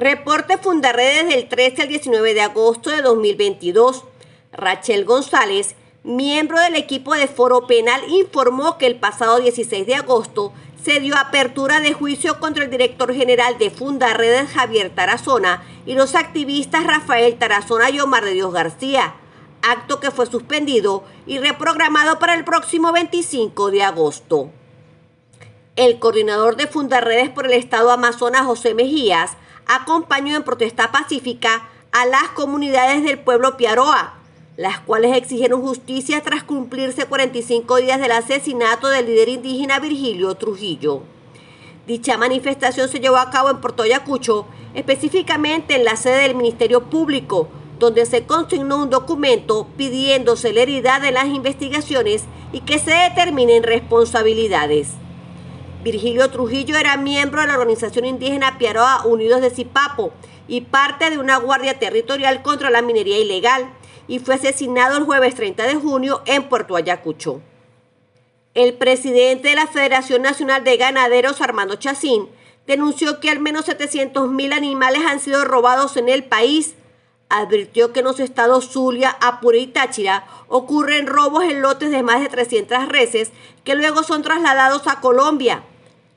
Reporte Fundarredes del 13 al 19 de agosto de 2022. Rachel González, miembro del equipo de Foro Penal, informó que el pasado 16 de agosto se dio apertura de juicio contra el director general de Fundarredes Javier Tarazona y los activistas Rafael Tarazona y Omar de Dios García, acto que fue suspendido y reprogramado para el próximo 25 de agosto. El coordinador de Fundarredes por el Estado Amazonas, José Mejías, acompañó en protesta pacífica a las comunidades del pueblo Piaroa, las cuales exigieron justicia tras cumplirse 45 días del asesinato del líder indígena Virgilio Trujillo. Dicha manifestación se llevó a cabo en Puerto Ayacucho, específicamente en la sede del Ministerio Público, donde se consignó un documento pidiendo celeridad en las investigaciones y que se determinen responsabilidades. Virgilio Trujillo era miembro de la organización indígena Piaroa Unidos de Zipapo y parte de una guardia territorial contra la minería ilegal y fue asesinado el jueves 30 de junio en Puerto Ayacucho. El presidente de la Federación Nacional de Ganaderos, Armando Chacín, denunció que al menos 700.000 animales han sido robados en el país. Advirtió que en los estados Zulia, Apure y Táchira ocurren robos en lotes de más de 300 reses que luego son trasladados a Colombia.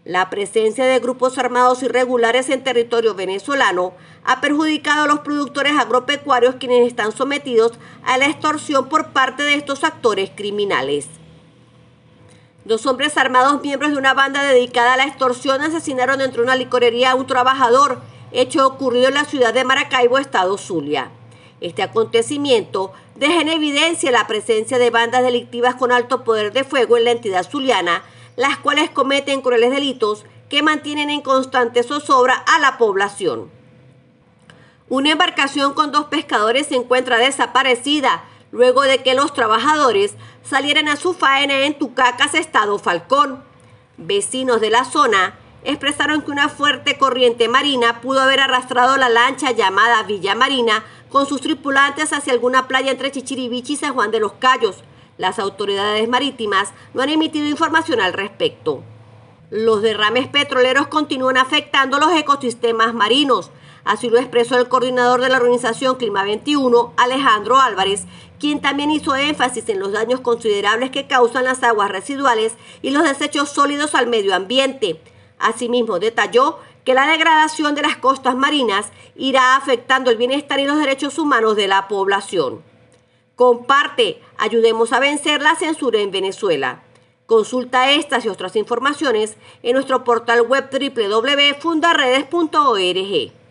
La presencia de grupos armados irregulares en territorio venezolano ha perjudicado a los productores agropecuarios quienes están sometidos a la extorsión por parte de estos actores criminales. Dos hombres armados miembros de una banda dedicada a la extorsión asesinaron dentro de una licorería a un trabajador, hecho ocurrido en la ciudad de Maracaibo, estado Zulia. Este acontecimiento deja en evidencia la presencia de bandas delictivas con alto poder de fuego en la entidad zuliana, las cuales cometen crueles delitos que mantienen en constante zozobra a la población. Una embarcación con dos pescadores se encuentra desaparecida luego de que los trabajadores salieran a su faena en Tucacas, estado Falcón. Vecinos de la zona expresaron que una fuerte corriente marina pudo haber arrastrado la lancha llamada Villa Marina con sus tripulantes hacia alguna playa entre Chichiribichi y San Juan de los Cayos, las autoridades marítimas no han emitido información al respecto. Los derrames petroleros continúan afectando los ecosistemas marinos. Así lo expresó el coordinador de la organización Clima 21, Alejandro Álvarez, quien también hizo énfasis en los daños considerables que causan las aguas residuales y los desechos sólidos al medio ambiente. Asimismo, detalló que la degradación de las costas marinas irá afectando el bienestar y los derechos humanos de la población. Comparte, ayudemos a vencer la censura en Venezuela. Consulta estas y otras informaciones en nuestro portal web www.fundaredes.org.